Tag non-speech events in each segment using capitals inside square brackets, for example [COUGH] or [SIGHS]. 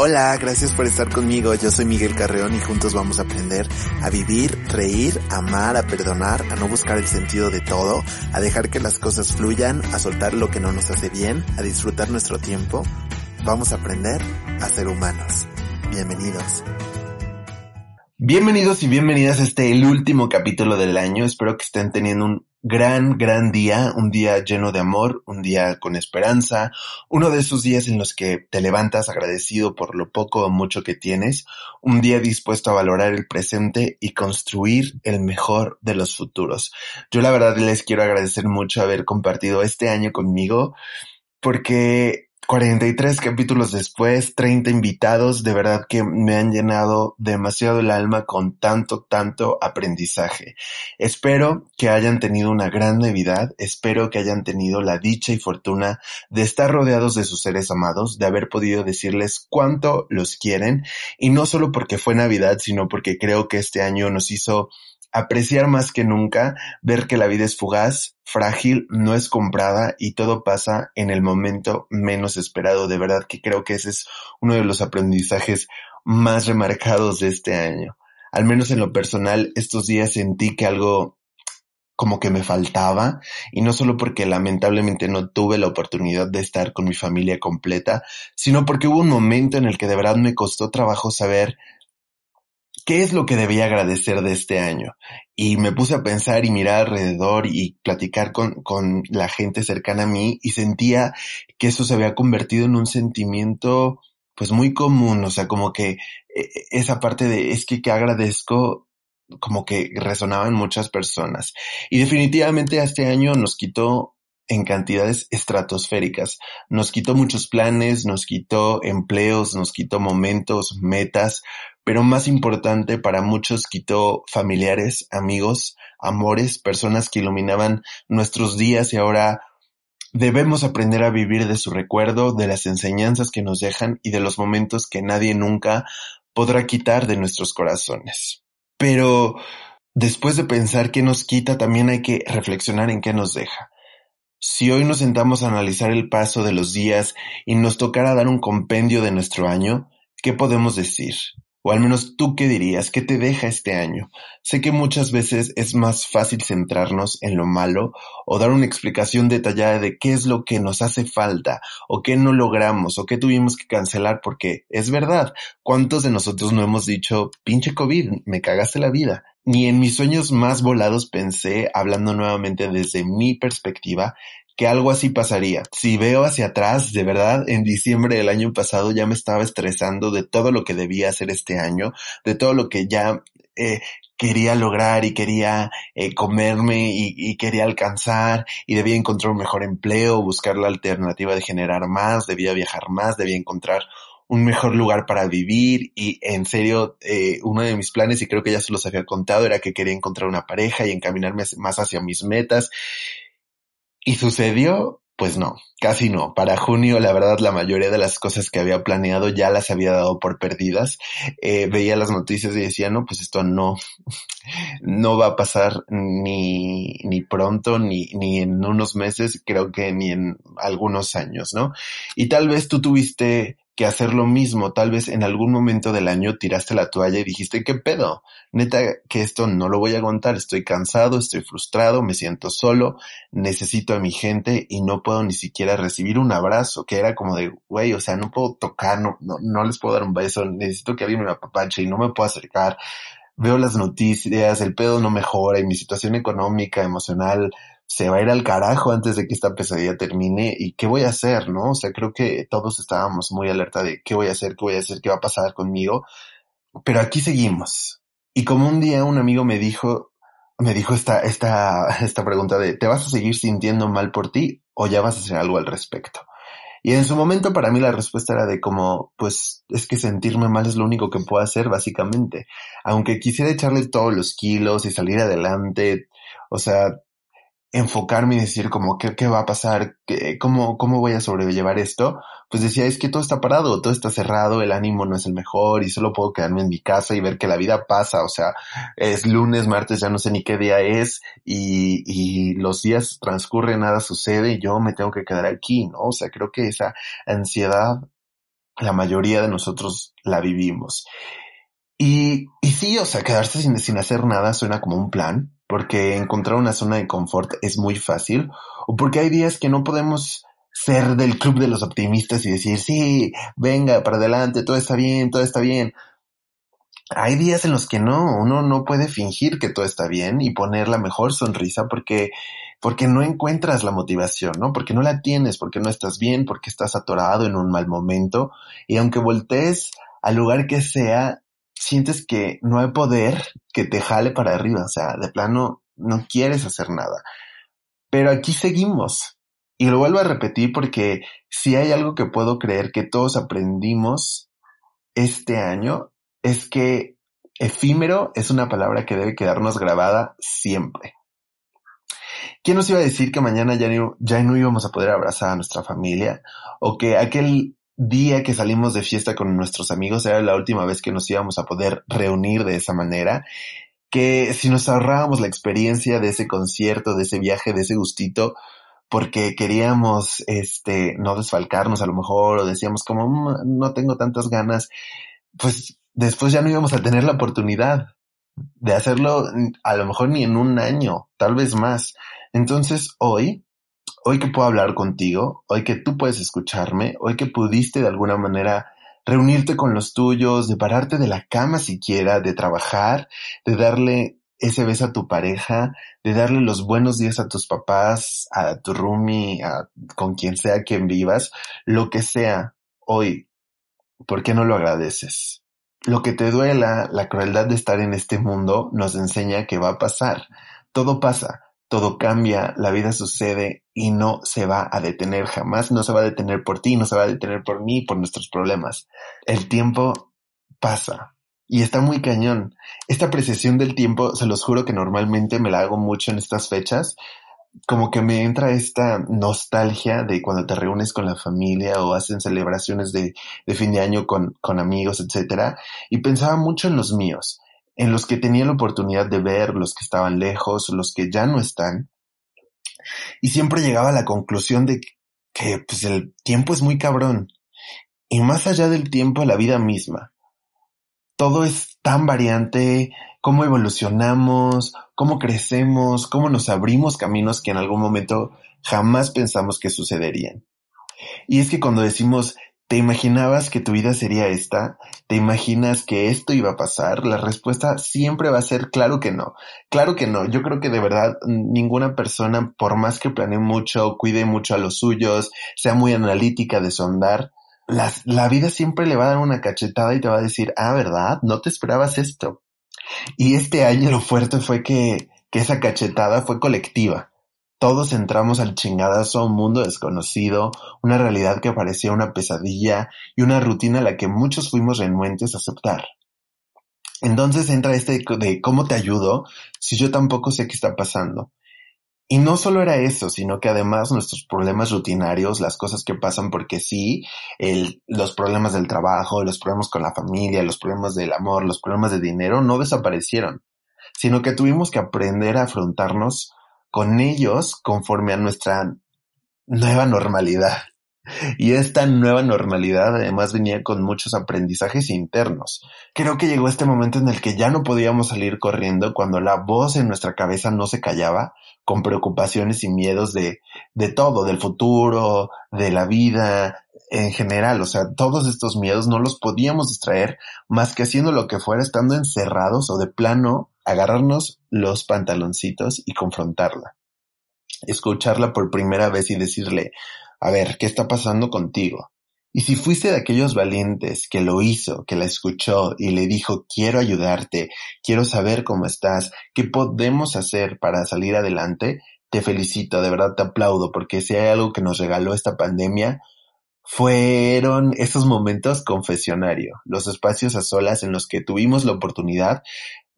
Hola, gracias por estar conmigo. Yo soy Miguel Carreón y juntos vamos a aprender a vivir, reír, amar, a perdonar, a no buscar el sentido de todo, a dejar que las cosas fluyan, a soltar lo que no nos hace bien, a disfrutar nuestro tiempo. Vamos a aprender a ser humanos. Bienvenidos. Bienvenidos y bienvenidas a este el último capítulo del año. Espero que estén teniendo un gran, gran día, un día lleno de amor, un día con esperanza, uno de esos días en los que te levantas agradecido por lo poco o mucho que tienes, un día dispuesto a valorar el presente y construir el mejor de los futuros. Yo la verdad les quiero agradecer mucho haber compartido este año conmigo porque 43 capítulos después, 30 invitados, de verdad que me han llenado demasiado el alma con tanto, tanto aprendizaje. Espero que hayan tenido una gran Navidad, espero que hayan tenido la dicha y fortuna de estar rodeados de sus seres amados, de haber podido decirles cuánto los quieren, y no solo porque fue Navidad, sino porque creo que este año nos hizo apreciar más que nunca, ver que la vida es fugaz, frágil, no es comprada y todo pasa en el momento menos esperado. De verdad que creo que ese es uno de los aprendizajes más remarcados de este año. Al menos en lo personal, estos días sentí que algo como que me faltaba y no solo porque lamentablemente no tuve la oportunidad de estar con mi familia completa, sino porque hubo un momento en el que de verdad me costó trabajo saber ¿qué es lo que debía agradecer de este año? Y me puse a pensar y mirar alrededor y platicar con, con la gente cercana a mí y sentía que eso se había convertido en un sentimiento pues muy común, o sea, como que eh, esa parte de es que que agradezco como que resonaba en muchas personas. Y definitivamente este año nos quitó en cantidades estratosféricas. Nos quitó muchos planes, nos quitó empleos, nos quitó momentos, metas, pero más importante para muchos quitó familiares, amigos, amores, personas que iluminaban nuestros días y ahora debemos aprender a vivir de su recuerdo, de las enseñanzas que nos dejan y de los momentos que nadie nunca podrá quitar de nuestros corazones. Pero después de pensar qué nos quita, también hay que reflexionar en qué nos deja. Si hoy nos sentamos a analizar el paso de los días y nos tocara dar un compendio de nuestro año, ¿qué podemos decir? O al menos tú qué dirías, ¿qué te deja este año? Sé que muchas veces es más fácil centrarnos en lo malo o dar una explicación detallada de qué es lo que nos hace falta o qué no logramos o qué tuvimos que cancelar porque es verdad, ¿cuántos de nosotros no hemos dicho, pinche COVID, me cagaste la vida? Ni en mis sueños más volados pensé, hablando nuevamente desde mi perspectiva, que algo así pasaría. Si veo hacia atrás, de verdad, en diciembre del año pasado ya me estaba estresando de todo lo que debía hacer este año, de todo lo que ya eh, quería lograr y quería eh, comerme y, y, quería alcanzar y debía encontrar un mejor empleo, buscar la alternativa de generar más, debía viajar más, debía encontrar un mejor lugar para vivir y en serio eh, uno de mis planes y creo que ya se los había contado era que quería encontrar una pareja y encaminarme más hacia mis metas ¿Y sucedió? Pues no, casi no. Para junio, la verdad, la mayoría de las cosas que había planeado ya las había dado por perdidas. Eh, veía las noticias y decía, no, pues esto no, no va a pasar ni, ni pronto, ni, ni en unos meses, creo que ni en algunos años, ¿no? Y tal vez tú tuviste que hacer lo mismo. Tal vez en algún momento del año tiraste la toalla y dijiste, ¿qué pedo? Neta que esto no lo voy a aguantar, estoy cansado, estoy frustrado, me siento solo, necesito a mi gente y no puedo ni siquiera recibir un abrazo, que era como de, güey, o sea, no puedo tocar, no, no, no les puedo dar un beso, necesito que alguien me apapache y no me puedo acercar. Veo las noticias, el pedo no mejora y mi situación económica, emocional, se va a ir al carajo antes de que esta pesadilla termine y qué voy a hacer, ¿no? O sea, creo que todos estábamos muy alerta de qué voy a hacer, qué voy a hacer, qué va a pasar conmigo, pero aquí seguimos. Y como un día un amigo me dijo, me dijo esta, esta, [LAUGHS] esta pregunta de, ¿te vas a seguir sintiendo mal por ti o ya vas a hacer algo al respecto? Y en su momento para mí la respuesta era de como, pues es que sentirme mal es lo único que puedo hacer básicamente. Aunque quisiera echarle todos los kilos y salir adelante, o sea, enfocarme y decir como qué, qué va a pasar, ¿Qué, cómo, cómo voy a sobrellevar esto, pues decía es que todo está parado, todo está cerrado, el ánimo no es el mejor y solo puedo quedarme en mi casa y ver que la vida pasa, o sea, es lunes, martes, ya no sé ni qué día es y, y los días transcurren, nada sucede y yo me tengo que quedar aquí, ¿no? O sea, creo que esa ansiedad la mayoría de nosotros la vivimos. Y, y sí, o sea, quedarse sin, sin hacer nada suena como un plan, porque encontrar una zona de confort es muy fácil, o porque hay días que no podemos ser del club de los optimistas y decir, sí, venga, para adelante, todo está bien, todo está bien. Hay días en los que no, uno no puede fingir que todo está bien y poner la mejor sonrisa porque, porque no encuentras la motivación, ¿no? Porque no la tienes, porque no estás bien, porque estás atorado en un mal momento y aunque voltees al lugar que sea, sientes que no hay poder que te jale para arriba, o sea, de plano no quieres hacer nada. Pero aquí seguimos. Y lo vuelvo a repetir porque si hay algo que puedo creer que todos aprendimos este año es que efímero es una palabra que debe quedarnos grabada siempre. ¿Quién nos iba a decir que mañana ya no, ya no íbamos a poder abrazar a nuestra familia? O que aquel día que salimos de fiesta con nuestros amigos era la última vez que nos íbamos a poder reunir de esa manera, que si nos ahorrábamos la experiencia de ese concierto, de ese viaje, de ese gustito, porque queríamos este no desfalcarnos a lo mejor o decíamos como mm, no tengo tantas ganas, pues después ya no íbamos a tener la oportunidad de hacerlo a lo mejor ni en un año, tal vez más. Entonces hoy hoy que puedo hablar contigo, hoy que tú puedes escucharme, hoy que pudiste de alguna manera reunirte con los tuyos, de pararte de la cama siquiera, de trabajar, de darle ese beso a tu pareja, de darle los buenos días a tus papás, a tu roomie, a, con quien sea quien vivas, lo que sea, hoy, ¿por qué no lo agradeces? Lo que te duela, la crueldad de estar en este mundo, nos enseña que va a pasar. Todo pasa todo cambia, la vida sucede y no se va a detener jamás, no se va a detener por ti, no se va a detener por mí, por nuestros problemas. El tiempo pasa y está muy cañón. Esta apreciación del tiempo, se los juro que normalmente me la hago mucho en estas fechas, como que me entra esta nostalgia de cuando te reúnes con la familia o hacen celebraciones de, de fin de año con, con amigos, etcétera, y pensaba mucho en los míos en los que tenía la oportunidad de ver, los que estaban lejos, los que ya no están. Y siempre llegaba a la conclusión de que pues, el tiempo es muy cabrón. Y más allá del tiempo, la vida misma. Todo es tan variante, cómo evolucionamos, cómo crecemos, cómo nos abrimos caminos que en algún momento jamás pensamos que sucederían. Y es que cuando decimos ¿Te imaginabas que tu vida sería esta? ¿Te imaginas que esto iba a pasar? La respuesta siempre va a ser claro que no. Claro que no. Yo creo que de verdad ninguna persona, por más que planee mucho, cuide mucho a los suyos, sea muy analítica de sondar, la, la vida siempre le va a dar una cachetada y te va a decir, ah, ¿verdad? No te esperabas esto. Y este año lo fuerte fue que, que esa cachetada fue colectiva. Todos entramos al chingadazo a un mundo desconocido, una realidad que parecía una pesadilla y una rutina a la que muchos fuimos renuentes a aceptar. Entonces entra este de cómo te ayudo si yo tampoco sé qué está pasando. Y no solo era eso, sino que además nuestros problemas rutinarios, las cosas que pasan porque sí, los problemas del trabajo, los problemas con la familia, los problemas del amor, los problemas de dinero no desaparecieron, sino que tuvimos que aprender a afrontarnos con ellos conforme a nuestra nueva normalidad. Y esta nueva normalidad además venía con muchos aprendizajes internos. Creo que llegó este momento en el que ya no podíamos salir corriendo cuando la voz en nuestra cabeza no se callaba con preocupaciones y miedos de, de todo, del futuro, de la vida en general. O sea, todos estos miedos no los podíamos distraer más que haciendo lo que fuera estando encerrados o de plano agarrarnos los pantaloncitos y confrontarla. Escucharla por primera vez y decirle, a ver, ¿qué está pasando contigo? Y si fuiste de aquellos valientes que lo hizo, que la escuchó y le dijo, quiero ayudarte, quiero saber cómo estás, qué podemos hacer para salir adelante, te felicito, de verdad te aplaudo, porque si hay algo que nos regaló esta pandemia, fueron esos momentos confesionario, los espacios a solas en los que tuvimos la oportunidad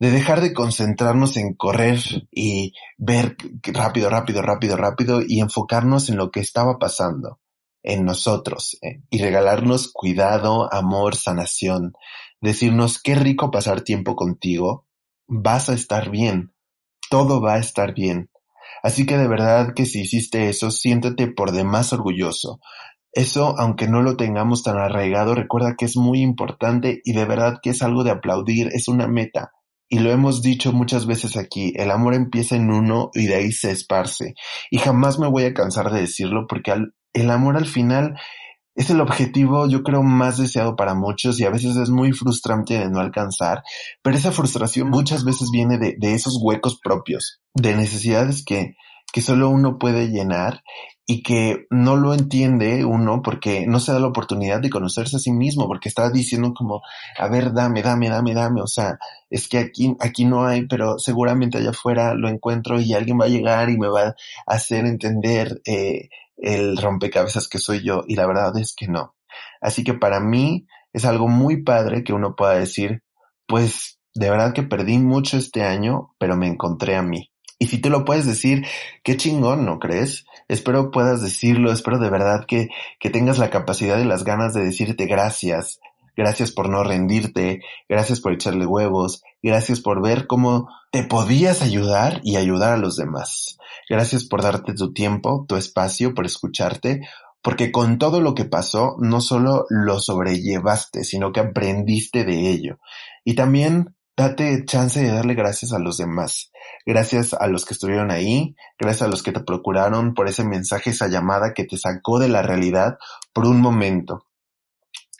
de dejar de concentrarnos en correr y ver rápido, rápido, rápido, rápido y enfocarnos en lo que estaba pasando en nosotros eh, y regalarnos cuidado, amor, sanación, decirnos qué rico pasar tiempo contigo, vas a estar bien, todo va a estar bien. Así que de verdad que si hiciste eso, siéntete por demás orgulloso. Eso, aunque no lo tengamos tan arraigado, recuerda que es muy importante y de verdad que es algo de aplaudir, es una meta. Y lo hemos dicho muchas veces aquí, el amor empieza en uno y de ahí se esparce. Y jamás me voy a cansar de decirlo porque el amor al final es el objetivo, yo creo, más deseado para muchos y a veces es muy frustrante de no alcanzar, pero esa frustración muchas veces viene de, de esos huecos propios, de necesidades que, que solo uno puede llenar y que no lo entiende uno porque no se da la oportunidad de conocerse a sí mismo, porque está diciendo como, a ver, dame, dame, dame, dame, o sea, es que aquí, aquí no hay, pero seguramente allá afuera lo encuentro y alguien va a llegar y me va a hacer entender eh, el rompecabezas que soy yo, y la verdad es que no. Así que para mí es algo muy padre que uno pueda decir, pues de verdad que perdí mucho este año, pero me encontré a mí. Y si tú lo puedes decir, qué chingón, ¿no crees? Espero puedas decirlo, espero de verdad que, que tengas la capacidad y las ganas de decirte gracias, gracias por no rendirte, gracias por echarle huevos, gracias por ver cómo te podías ayudar y ayudar a los demás. Gracias por darte tu tiempo, tu espacio, por escucharte, porque con todo lo que pasó, no solo lo sobrellevaste, sino que aprendiste de ello. Y también date chance de darle gracias a los demás. Gracias a los que estuvieron ahí, gracias a los que te procuraron por ese mensaje, esa llamada que te sacó de la realidad por un momento.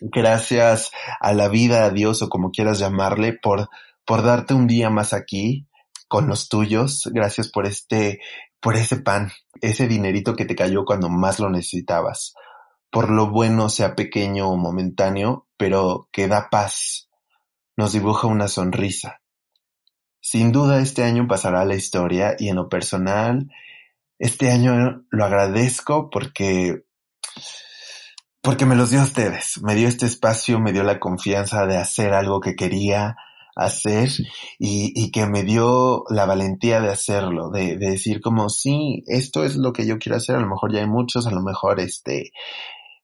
Gracias a la vida, a Dios o como quieras llamarle, por, por darte un día más aquí con los tuyos. Gracias por este, por ese pan, ese dinerito que te cayó cuando más lo necesitabas. Por lo bueno, sea pequeño o momentáneo, pero que da paz, nos dibuja una sonrisa. Sin duda este año pasará a la historia y en lo personal, este año lo agradezco porque, porque me los dio a ustedes, me dio este espacio, me dio la confianza de hacer algo que quería hacer y, y que me dio la valentía de hacerlo, de, de decir como sí, esto es lo que yo quiero hacer, a lo mejor ya hay muchos, a lo mejor este,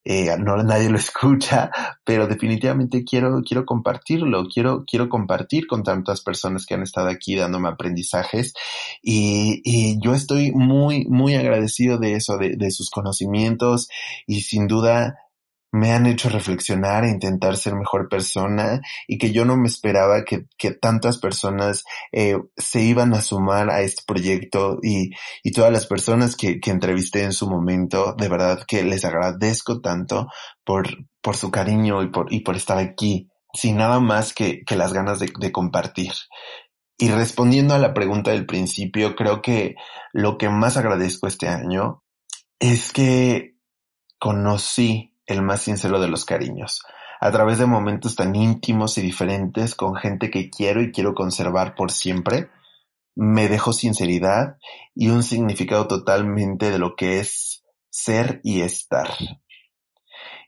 eh, no nadie lo [LAUGHS] escucha, pero definitivamente quiero, quiero compartirlo, quiero, quiero compartir con tantas personas que han estado aquí dándome aprendizajes. Y, y yo estoy muy, muy agradecido de eso, de, de sus conocimientos y sin duda me han hecho reflexionar e intentar ser mejor persona y que yo no me esperaba que, tantas personas eh, se iban a sumar a este proyecto y, y todas las personas que, que entrevisté en su momento, de verdad que les agradezco tanto por, por su cariño y por, y por estar aquí, sin nada más que, que las ganas de, de compartir. Y respondiendo a la pregunta del principio, creo que lo que más agradezco este año es que conocí el más sincero de los cariños, a través de momentos tan íntimos y diferentes con gente que quiero y quiero conservar por siempre, me dejó sinceridad y un significado totalmente de lo que es ser y estar.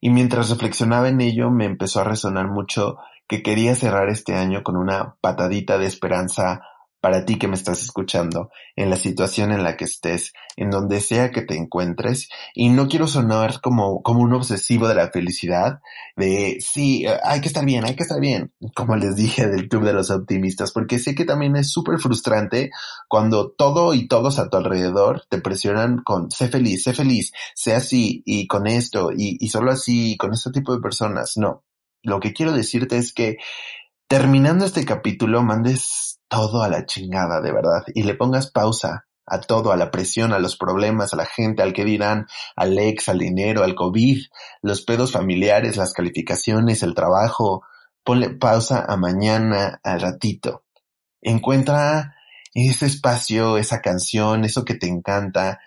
Y mientras reflexionaba en ello, me empezó a resonar mucho que quería cerrar este año con una patadita de esperanza para ti que me estás escuchando, en la situación en la que estés, en donde sea que te encuentres, y no quiero sonar como, como un obsesivo de la felicidad, de sí, hay que estar bien, hay que estar bien, como les dije del Club de los Optimistas, porque sé que también es súper frustrante cuando todo y todos a tu alrededor te presionan con sé feliz, sé feliz, sé así, y con esto, y, y solo así, con este tipo de personas. No. Lo que quiero decirte es que terminando este capítulo, mandes todo a la chingada, de verdad, y le pongas pausa a todo, a la presión, a los problemas, a la gente, al que dirán, al ex, al dinero, al COVID, los pedos familiares, las calificaciones, el trabajo. Ponle pausa a mañana, al ratito. Encuentra ese espacio, esa canción, eso que te encanta,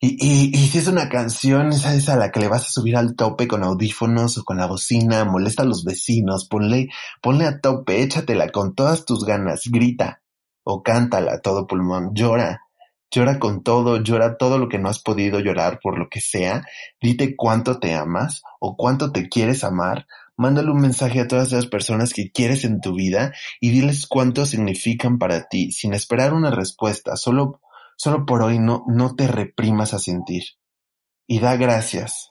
y, y, y, si es una canción, esa es a la que le vas a subir al tope con audífonos o con la bocina, molesta a los vecinos, ponle, ponle a tope, échatela con todas tus ganas, grita o cántala todo pulmón, llora, llora con todo, llora todo lo que no has podido llorar por lo que sea, dite cuánto te amas o cuánto te quieres amar, mándale un mensaje a todas las personas que quieres en tu vida y diles cuánto significan para ti, sin esperar una respuesta, solo Solo por hoy no, no te reprimas a sentir. Y da gracias.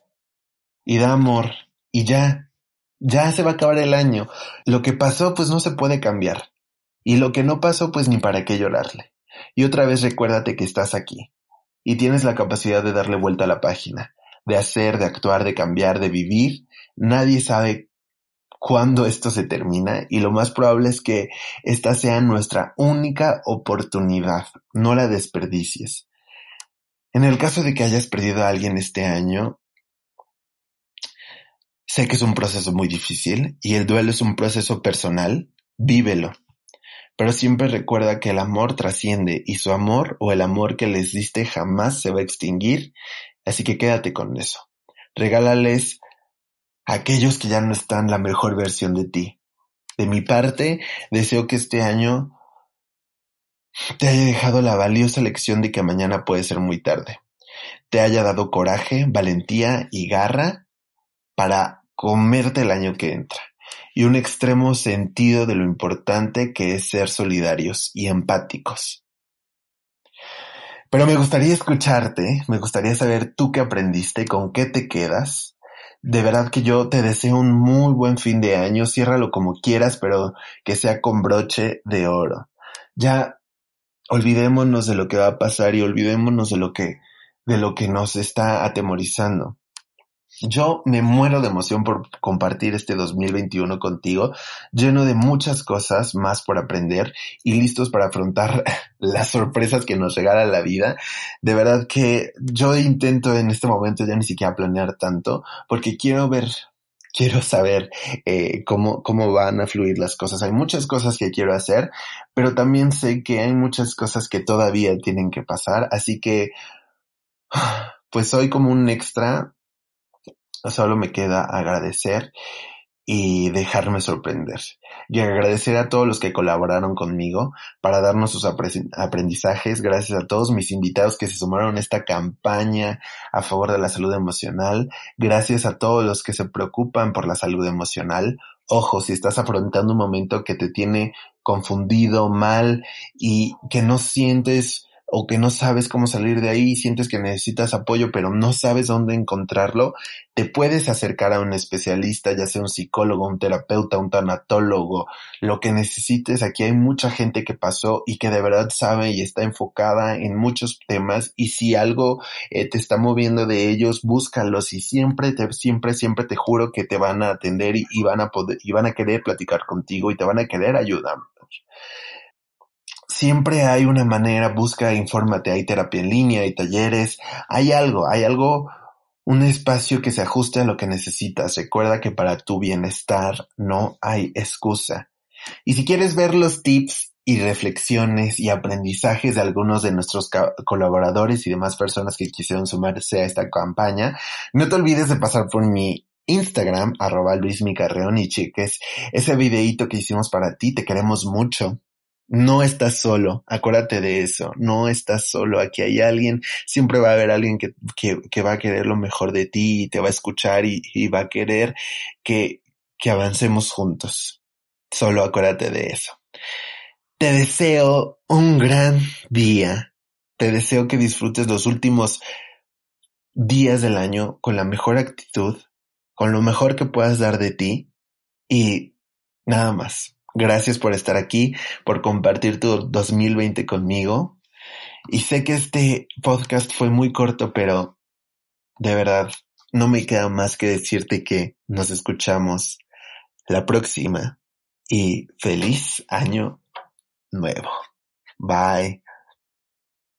Y da amor. Y ya. Ya se va a acabar el año. Lo que pasó pues no se puede cambiar. Y lo que no pasó pues ni para qué llorarle. Y otra vez recuérdate que estás aquí. Y tienes la capacidad de darle vuelta a la página. de hacer, de actuar, de cambiar, de vivir. Nadie sabe cuándo esto se termina y lo más probable es que esta sea nuestra única oportunidad. No la desperdicies. En el caso de que hayas perdido a alguien este año, sé que es un proceso muy difícil y el duelo es un proceso personal. Vívelo. Pero siempre recuerda que el amor trasciende y su amor o el amor que les diste jamás se va a extinguir, así que quédate con eso. Regálales aquellos que ya no están la mejor versión de ti. De mi parte, deseo que este año te haya dejado la valiosa lección de que mañana puede ser muy tarde. Te haya dado coraje, valentía y garra para comerte el año que entra y un extremo sentido de lo importante que es ser solidarios y empáticos. Pero me gustaría escucharte, me gustaría saber tú qué aprendiste, con qué te quedas. De verdad que yo te deseo un muy buen fin de año, ciérralo como quieras, pero que sea con broche de oro. Ya olvidémonos de lo que va a pasar y olvidémonos de lo que, de lo que nos está atemorizando. Yo me muero de emoción por compartir este 2021 contigo, lleno de muchas cosas más por aprender y listos para afrontar [LAUGHS] las sorpresas que nos regala la vida. De verdad que yo intento en este momento ya ni siquiera planear tanto porque quiero ver quiero saber eh, cómo, cómo van a fluir las cosas. Hay muchas cosas que quiero hacer, pero también sé que hay muchas cosas que todavía tienen que pasar. Así que, [SIGHS] pues soy como un extra Solo me queda agradecer y dejarme sorprender. Y agradecer a todos los que colaboraron conmigo para darnos sus aprendizajes. Gracias a todos mis invitados que se sumaron a esta campaña a favor de la salud emocional. Gracias a todos los que se preocupan por la salud emocional. Ojo, si estás afrontando un momento que te tiene confundido, mal y que no sientes o que no sabes cómo salir de ahí y sientes que necesitas apoyo pero no sabes dónde encontrarlo, te puedes acercar a un especialista, ya sea un psicólogo, un terapeuta, un tanatólogo, lo que necesites. Aquí hay mucha gente que pasó y que de verdad sabe y está enfocada en muchos temas y si algo eh, te está moviendo de ellos, búscalos y siempre, te, siempre, siempre te juro que te van a atender y, y van a poder, y van a querer platicar contigo y te van a querer ayudar siempre hay una manera, busca, infórmate, hay terapia en línea, hay talleres, hay algo, hay algo, un espacio que se ajuste a lo que necesitas. Recuerda que para tu bienestar no hay excusa. Y si quieres ver los tips y reflexiones y aprendizajes de algunos de nuestros colaboradores y demás personas que quisieron sumarse a esta campaña, no te olvides de pasar por mi Instagram, arroba Luis y cheques ese videíto que hicimos para ti. Te queremos mucho. No estás solo, acuérdate de eso, no estás solo, aquí hay alguien, siempre va a haber alguien que, que, va a querer lo mejor de ti y te va a escuchar y, y va a querer que, que avancemos juntos. Solo acuérdate de eso. Te deseo un gran día. Te deseo que disfrutes los últimos días del año con la mejor actitud, con lo mejor que puedas dar de ti y nada más. Gracias por estar aquí, por compartir tu 2020 conmigo. Y sé que este podcast fue muy corto, pero de verdad no me queda más que decirte que nos escuchamos la próxima y feliz año nuevo. Bye.